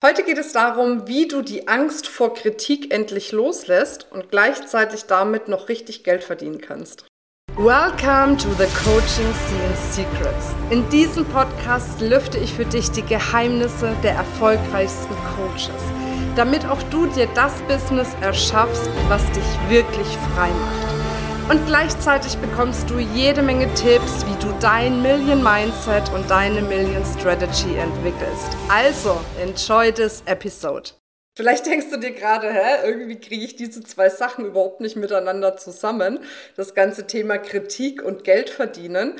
Heute geht es darum, wie du die Angst vor Kritik endlich loslässt und gleichzeitig damit noch richtig Geld verdienen kannst. Welcome to the Coaching Scene Secrets. In diesem Podcast lüfte ich für dich die Geheimnisse der erfolgreichsten Coaches, damit auch du dir das Business erschaffst, was dich wirklich frei macht. Und gleichzeitig bekommst du jede Menge Tipps, wie du dein Million Mindset und deine Million Strategy entwickelst. Also, enjoy this episode. Vielleicht denkst du dir gerade, hä, irgendwie kriege ich diese zwei Sachen überhaupt nicht miteinander zusammen. Das ganze Thema Kritik und Geld verdienen.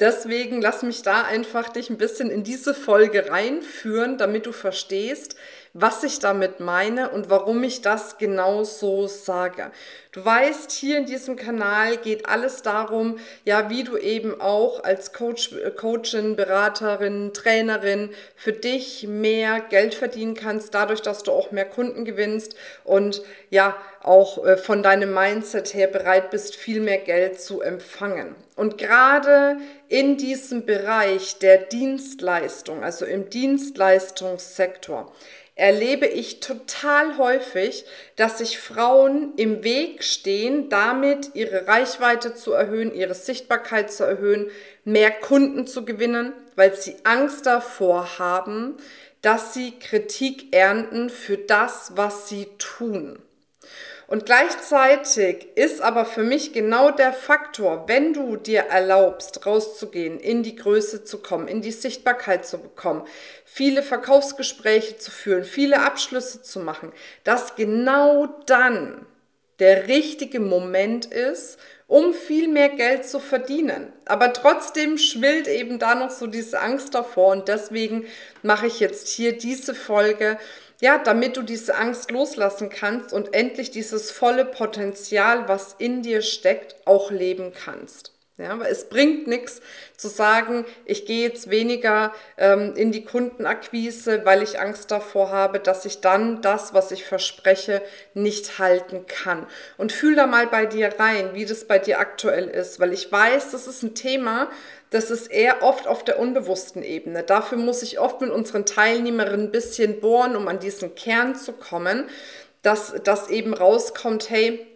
Deswegen lass mich da einfach dich ein bisschen in diese Folge reinführen, damit du verstehst, was ich damit meine und warum ich das genau so sage. Du weißt, hier in diesem Kanal geht alles darum, ja, wie du eben auch als Coach, äh, Coachin, Beraterin, Trainerin für dich mehr Geld verdienen kannst, dadurch, dass du auch mehr Kunden gewinnst und ja, auch äh, von deinem Mindset her bereit bist, viel mehr Geld zu empfangen. Und gerade in diesem Bereich der Dienstleistung, also im Dienstleistungssektor, erlebe ich total häufig, dass sich Frauen im Weg stehen, damit ihre Reichweite zu erhöhen, ihre Sichtbarkeit zu erhöhen, mehr Kunden zu gewinnen, weil sie Angst davor haben, dass sie Kritik ernten für das, was sie tun. Und gleichzeitig ist aber für mich genau der Faktor, wenn du dir erlaubst, rauszugehen, in die Größe zu kommen, in die Sichtbarkeit zu bekommen, viele Verkaufsgespräche zu führen, viele Abschlüsse zu machen, dass genau dann der richtige Moment ist, um viel mehr Geld zu verdienen. Aber trotzdem schwillt eben da noch so diese Angst davor und deswegen mache ich jetzt hier diese Folge, ja, damit du diese Angst loslassen kannst und endlich dieses volle Potenzial, was in dir steckt, auch leben kannst. Ja, weil es bringt nichts zu sagen, ich gehe jetzt weniger ähm, in die Kundenakquise, weil ich Angst davor habe, dass ich dann das, was ich verspreche, nicht halten kann. Und fühl da mal bei dir rein, wie das bei dir aktuell ist, weil ich weiß, das ist ein Thema, das ist eher oft auf der unbewussten Ebene. Dafür muss ich oft mit unseren Teilnehmerinnen ein bisschen bohren, um an diesen Kern zu kommen, dass das eben rauskommt, hey,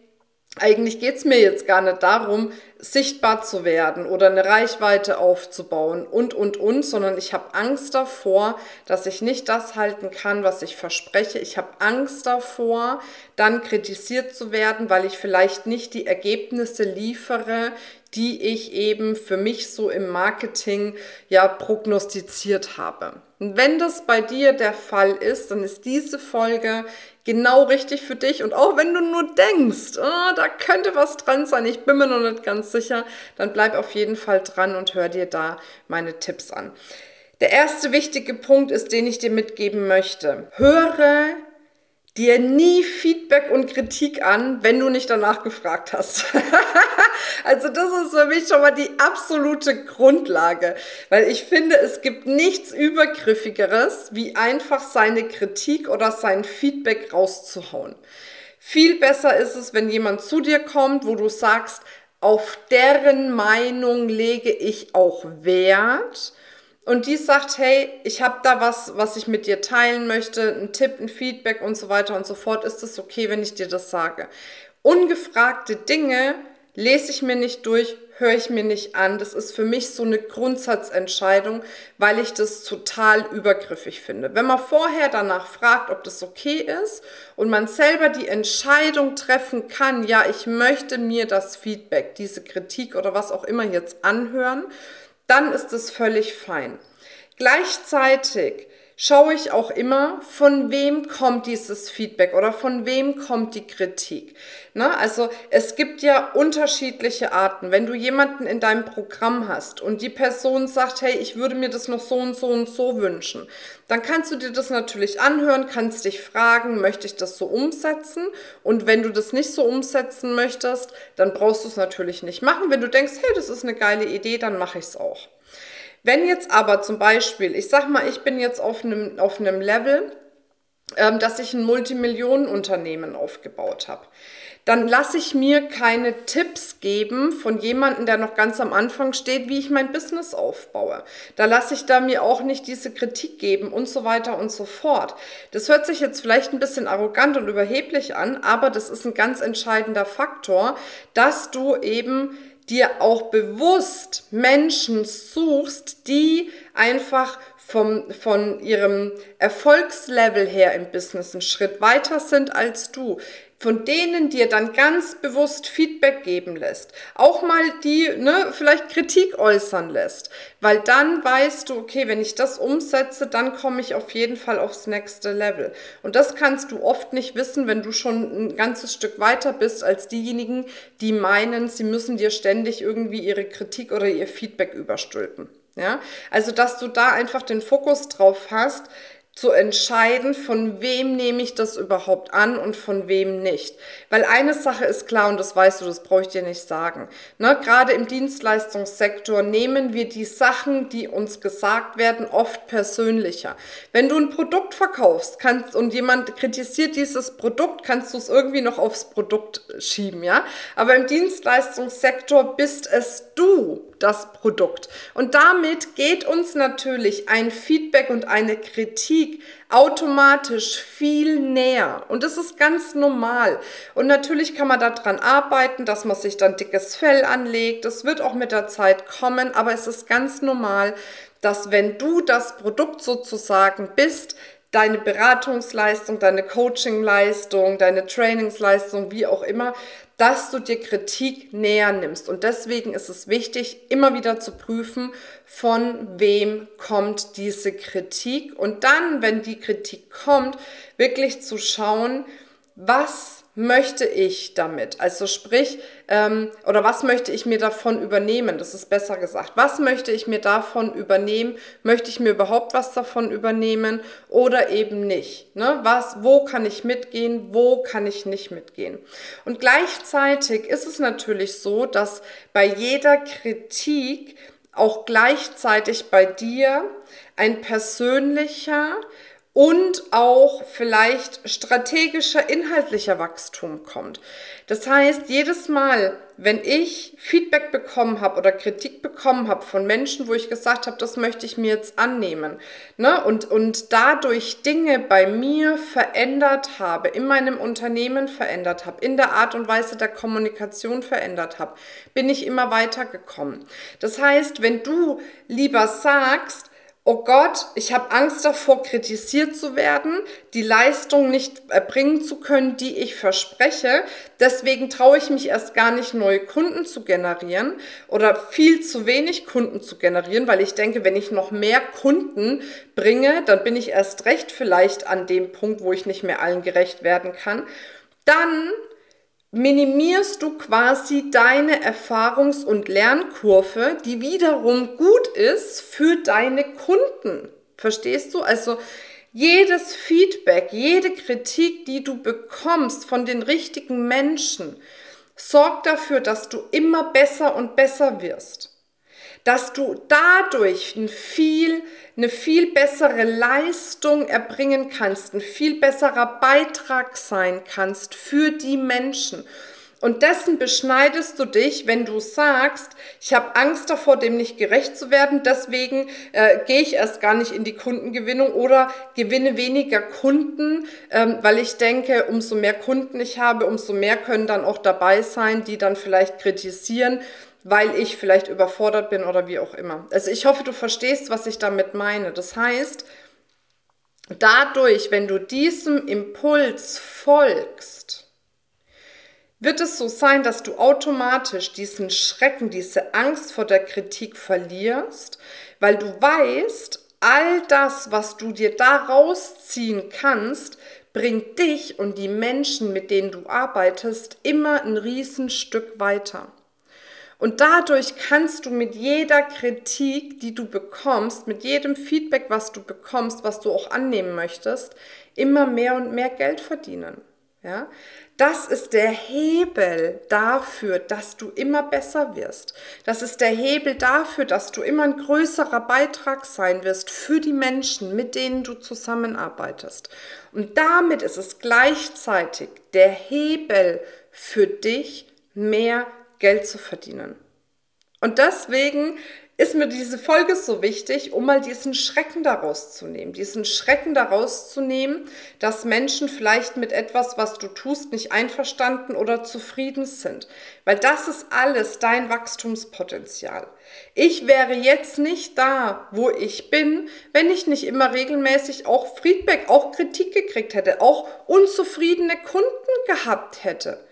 eigentlich geht es mir jetzt gar nicht darum, sichtbar zu werden oder eine Reichweite aufzubauen und, und, und, sondern ich habe Angst davor, dass ich nicht das halten kann, was ich verspreche. Ich habe Angst davor, dann kritisiert zu werden, weil ich vielleicht nicht die Ergebnisse liefere, die ich eben für mich so im Marketing ja prognostiziert habe. Und wenn das bei dir der Fall ist, dann ist diese Folge genau richtig für dich. Und auch wenn du nur denkst, oh, da könnte was dran sein, ich bin mir noch nicht ganz sicher, dann bleib auf jeden Fall dran und hör dir da meine Tipps an. Der erste wichtige Punkt ist, den ich dir mitgeben möchte. Höre dir nie Feedback und Kritik an, wenn du nicht danach gefragt hast. also das ist für mich schon mal die absolute Grundlage, weil ich finde, es gibt nichts Übergriffigeres, wie einfach seine Kritik oder sein Feedback rauszuhauen. Viel besser ist es, wenn jemand zu dir kommt, wo du sagst, auf deren Meinung lege ich auch Wert und die sagt, hey, ich habe da was, was ich mit dir teilen möchte, ein Tipp, ein Feedback und so weiter und so fort, ist es okay, wenn ich dir das sage. Ungefragte Dinge lese ich mir nicht durch, höre ich mir nicht an. Das ist für mich so eine Grundsatzentscheidung, weil ich das total übergriffig finde. Wenn man vorher danach fragt, ob das okay ist und man selber die Entscheidung treffen kann, ja, ich möchte mir das Feedback, diese Kritik oder was auch immer jetzt anhören, dann ist es völlig fein. Gleichzeitig schaue ich auch immer, von wem kommt dieses Feedback oder von wem kommt die Kritik. Na, also es gibt ja unterschiedliche Arten. Wenn du jemanden in deinem Programm hast und die Person sagt, hey, ich würde mir das noch so und so und so wünschen, dann kannst du dir das natürlich anhören, kannst dich fragen, möchte ich das so umsetzen? Und wenn du das nicht so umsetzen möchtest, dann brauchst du es natürlich nicht machen. Wenn du denkst, hey, das ist eine geile Idee, dann mache ich es auch. Wenn jetzt aber zum Beispiel, ich sag mal, ich bin jetzt auf einem, auf einem Level, ähm, dass ich ein Multimillionenunternehmen aufgebaut habe dann lasse ich mir keine Tipps geben von jemandem, der noch ganz am Anfang steht, wie ich mein Business aufbaue. Da lasse ich da mir auch nicht diese Kritik geben und so weiter und so fort. Das hört sich jetzt vielleicht ein bisschen arrogant und überheblich an, aber das ist ein ganz entscheidender Faktor, dass du eben dir auch bewusst Menschen suchst, die einfach vom, von ihrem Erfolgslevel her im Business einen Schritt weiter sind als du, von denen dir dann ganz bewusst Feedback geben lässt, auch mal die ne, vielleicht Kritik äußern lässt, weil dann weißt du, okay, wenn ich das umsetze, dann komme ich auf jeden Fall aufs nächste Level. Und das kannst du oft nicht wissen, wenn du schon ein ganzes Stück weiter bist als diejenigen, die meinen, sie müssen dir ständig irgendwie ihre Kritik oder ihr Feedback überstülpen. Ja, also dass du da einfach den Fokus drauf hast, zu entscheiden, von wem nehme ich das überhaupt an und von wem nicht. Weil eine Sache ist klar und das weißt du, das brauche ich dir nicht sagen. Ne, gerade im Dienstleistungssektor nehmen wir die Sachen, die uns gesagt werden, oft persönlicher. Wenn du ein Produkt verkaufst kannst, und jemand kritisiert dieses Produkt, kannst du es irgendwie noch aufs Produkt schieben, ja. Aber im Dienstleistungssektor bist es du, das Produkt. Und damit geht uns natürlich ein Feedback und eine Kritik automatisch viel näher. Und das ist ganz normal. Und natürlich kann man daran arbeiten, dass man sich dann dickes Fell anlegt. Das wird auch mit der Zeit kommen, aber es ist ganz normal, dass wenn du das Produkt sozusagen bist, deine Beratungsleistung, deine Coachingleistung, deine Trainingsleistung, wie auch immer, dass du dir Kritik näher nimmst. Und deswegen ist es wichtig, immer wieder zu prüfen, von wem kommt diese Kritik. Und dann, wenn die Kritik kommt, wirklich zu schauen, was möchte ich damit? Also sprich, ähm, oder was möchte ich mir davon übernehmen? Das ist besser gesagt. Was möchte ich mir davon übernehmen? Möchte ich mir überhaupt was davon übernehmen oder eben nicht? Ne? Was, wo kann ich mitgehen? Wo kann ich nicht mitgehen? Und gleichzeitig ist es natürlich so, dass bei jeder Kritik auch gleichzeitig bei dir ein persönlicher und auch vielleicht strategischer, inhaltlicher Wachstum kommt. Das heißt, jedes Mal, wenn ich Feedback bekommen habe oder Kritik bekommen habe von Menschen, wo ich gesagt habe, das möchte ich mir jetzt annehmen, ne, und, und dadurch Dinge bei mir verändert habe, in meinem Unternehmen verändert habe, in der Art und Weise der Kommunikation verändert habe, bin ich immer weitergekommen. Das heißt, wenn du lieber sagst, oh Gott, ich habe Angst davor, kritisiert zu werden, die Leistung nicht erbringen zu können, die ich verspreche. Deswegen traue ich mich erst gar nicht, neue Kunden zu generieren oder viel zu wenig Kunden zu generieren, weil ich denke, wenn ich noch mehr Kunden bringe, dann bin ich erst recht vielleicht an dem Punkt, wo ich nicht mehr allen gerecht werden kann. Dann minimierst du quasi deine Erfahrungs- und Lernkurve, die wiederum gut ist für deine Kunden. Verstehst du? Also jedes Feedback, jede Kritik, die du bekommst von den richtigen Menschen, sorgt dafür, dass du immer besser und besser wirst dass du dadurch ein viel, eine viel bessere Leistung erbringen kannst, ein viel besserer Beitrag sein kannst für die Menschen. Und dessen beschneidest du dich, wenn du sagst, ich habe Angst davor, dem nicht gerecht zu werden, deswegen äh, gehe ich erst gar nicht in die Kundengewinnung oder gewinne weniger Kunden, ähm, weil ich denke, umso mehr Kunden ich habe, umso mehr können dann auch dabei sein, die dann vielleicht kritisieren weil ich vielleicht überfordert bin oder wie auch immer. Also ich hoffe, du verstehst, was ich damit meine. Das heißt, dadurch, wenn du diesem Impuls folgst, wird es so sein, dass du automatisch diesen Schrecken, diese Angst vor der Kritik verlierst, weil du weißt, all das, was du dir da rausziehen kannst, bringt dich und die Menschen, mit denen du arbeitest, immer ein Riesenstück weiter. Und dadurch kannst du mit jeder Kritik, die du bekommst, mit jedem Feedback, was du bekommst, was du auch annehmen möchtest, immer mehr und mehr Geld verdienen. Ja? Das ist der Hebel dafür, dass du immer besser wirst. Das ist der Hebel dafür, dass du immer ein größerer Beitrag sein wirst für die Menschen, mit denen du zusammenarbeitest. Und damit ist es gleichzeitig der Hebel für dich, mehr Geld zu verdienen. Und deswegen ist mir diese Folge so wichtig, um mal diesen Schrecken daraus zu nehmen. Diesen Schrecken daraus zu nehmen, dass Menschen vielleicht mit etwas, was du tust, nicht einverstanden oder zufrieden sind. Weil das ist alles dein Wachstumspotenzial. Ich wäre jetzt nicht da, wo ich bin, wenn ich nicht immer regelmäßig auch Feedback, auch Kritik gekriegt hätte, auch unzufriedene Kunden gehabt hätte.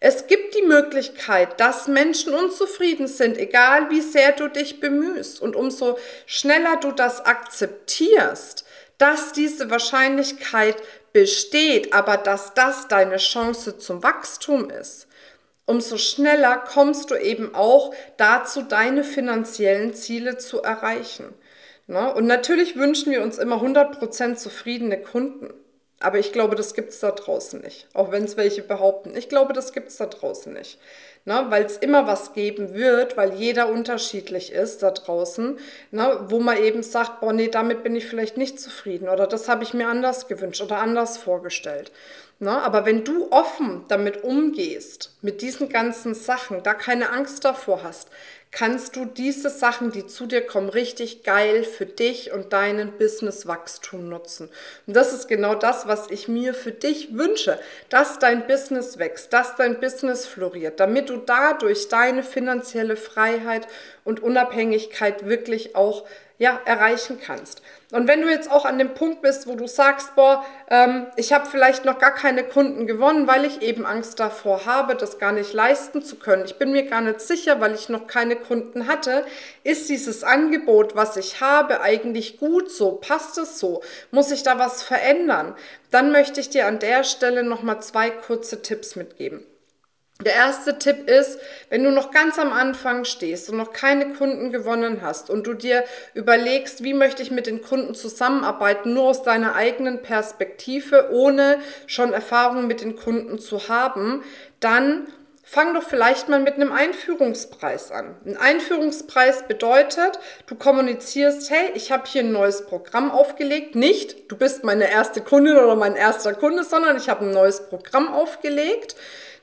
Es gibt die Möglichkeit, dass Menschen unzufrieden sind, egal wie sehr du dich bemühst. Und umso schneller du das akzeptierst, dass diese Wahrscheinlichkeit besteht, aber dass das deine Chance zum Wachstum ist, umso schneller kommst du eben auch dazu, deine finanziellen Ziele zu erreichen. Ne? Und natürlich wünschen wir uns immer 100% zufriedene Kunden. Aber ich glaube, das gibt es da draußen nicht. Auch wenn es welche behaupten. Ich glaube, das gibt es da draußen nicht. Ne? Weil es immer was geben wird, weil jeder unterschiedlich ist da draußen, ne? wo man eben sagt, boah, nee, damit bin ich vielleicht nicht zufrieden oder das habe ich mir anders gewünscht oder anders vorgestellt. Ne? Aber wenn du offen damit umgehst, mit diesen ganzen Sachen, da keine Angst davor hast, kannst du diese Sachen, die zu dir kommen, richtig geil für dich und deinen Businesswachstum nutzen. Und das ist genau das, was ich mir für dich wünsche, dass dein Business wächst, dass dein Business floriert, damit du dadurch deine finanzielle Freiheit und Unabhängigkeit wirklich auch ja, erreichen kannst. Und wenn du jetzt auch an dem Punkt bist, wo du sagst, boah, ähm, ich habe vielleicht noch gar keine Kunden gewonnen, weil ich eben Angst davor habe, das gar nicht leisten zu können. Ich bin mir gar nicht sicher, weil ich noch keine Kunden hatte. Ist dieses Angebot, was ich habe, eigentlich gut so? Passt es so? Muss ich da was verändern? Dann möchte ich dir an der Stelle nochmal zwei kurze Tipps mitgeben. Der erste Tipp ist, wenn du noch ganz am Anfang stehst und noch keine Kunden gewonnen hast und du dir überlegst, wie möchte ich mit den Kunden zusammenarbeiten, nur aus deiner eigenen Perspektive, ohne schon Erfahrungen mit den Kunden zu haben, dann fang doch vielleicht mal mit einem Einführungspreis an. Ein Einführungspreis bedeutet, du kommunizierst, hey, ich habe hier ein neues Programm aufgelegt. Nicht, du bist meine erste Kundin oder mein erster Kunde, sondern ich habe ein neues Programm aufgelegt.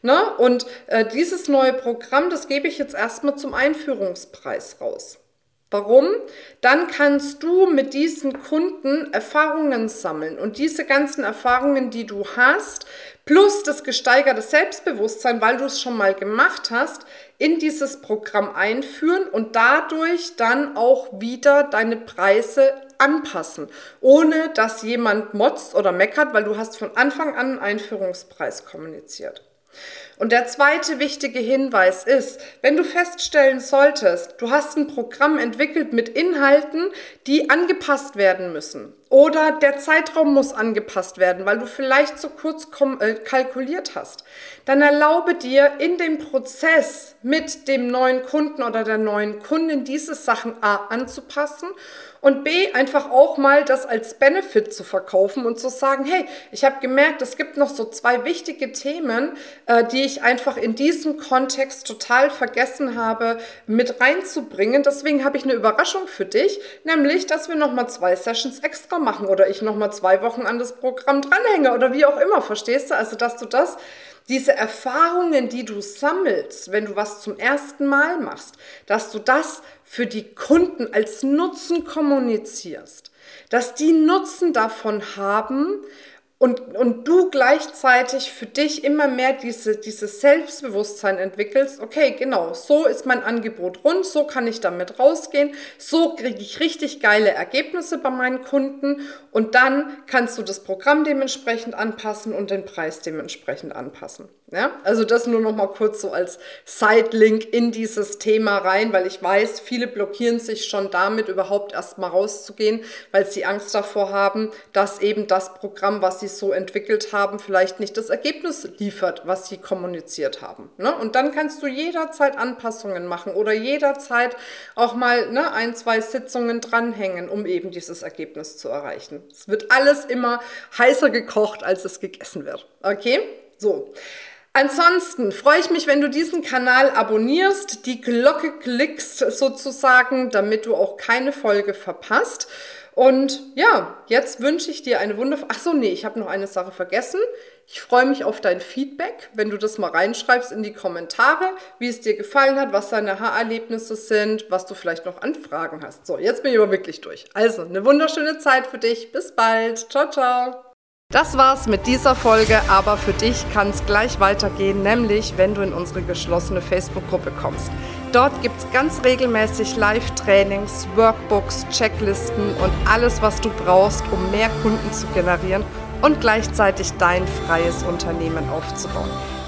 Ne? Und äh, dieses neue Programm, das gebe ich jetzt erstmal zum Einführungspreis raus. Warum? Dann kannst du mit diesen Kunden Erfahrungen sammeln und diese ganzen Erfahrungen, die du hast, plus das gesteigerte Selbstbewusstsein, weil du es schon mal gemacht hast, in dieses Programm einführen und dadurch dann auch wieder deine Preise anpassen, ohne dass jemand motzt oder meckert, weil du hast von Anfang an einen Einführungspreis kommuniziert. Und der zweite wichtige Hinweis ist, wenn du feststellen solltest, du hast ein Programm entwickelt mit Inhalten, die angepasst werden müssen oder der Zeitraum muss angepasst werden, weil du vielleicht zu kurz äh, kalkuliert hast, dann erlaube dir in dem Prozess mit dem neuen Kunden oder der neuen Kundin diese Sachen A anzupassen und B, einfach auch mal das als Benefit zu verkaufen und zu sagen, hey, ich habe gemerkt, es gibt noch so zwei wichtige Themen, äh, die ich einfach in diesem Kontext total vergessen habe, mit reinzubringen. Deswegen habe ich eine Überraschung für dich, nämlich, dass wir nochmal zwei Sessions extra machen oder ich nochmal zwei Wochen an das Programm dranhänge oder wie auch immer, verstehst du? Also, dass du das diese Erfahrungen, die du sammelst, wenn du was zum ersten Mal machst, dass du das für die Kunden als Nutzen kommunizierst, dass die Nutzen davon haben, und, und du gleichzeitig für dich immer mehr diese, dieses Selbstbewusstsein entwickelst, okay, genau, so ist mein Angebot rund, so kann ich damit rausgehen, so kriege ich richtig geile Ergebnisse bei meinen Kunden und dann kannst du das Programm dementsprechend anpassen und den Preis dementsprechend anpassen. Ja? Also das nur noch mal kurz so als Side-Link in dieses Thema rein, weil ich weiß, viele blockieren sich schon damit, überhaupt erst mal rauszugehen, weil sie Angst davor haben, dass eben das Programm, was sie so entwickelt haben, vielleicht nicht das Ergebnis liefert, was sie kommuniziert haben. Ne? Und dann kannst du jederzeit Anpassungen machen oder jederzeit auch mal ne, ein, zwei Sitzungen dranhängen, um eben dieses Ergebnis zu erreichen. Es wird alles immer heißer gekocht, als es gegessen wird. Okay? So. Ansonsten freue ich mich, wenn du diesen Kanal abonnierst, die Glocke klickst sozusagen, damit du auch keine Folge verpasst. Und ja, jetzt wünsche ich dir eine wundervolle. Ach so, nee, ich habe noch eine Sache vergessen. Ich freue mich auf dein Feedback, wenn du das mal reinschreibst in die Kommentare, wie es dir gefallen hat, was deine Haarerlebnisse sind, was du vielleicht noch an Fragen hast. So, jetzt bin ich aber wirklich durch. Also, eine wunderschöne Zeit für dich. Bis bald. Ciao, ciao. Das war's mit dieser Folge, aber für dich kann es gleich weitergehen, nämlich wenn du in unsere geschlossene Facebook-Gruppe kommst. Dort gibt es ganz regelmäßig Live-Trainings, Workbooks, Checklisten und alles, was du brauchst, um mehr Kunden zu generieren und gleichzeitig dein freies Unternehmen aufzubauen.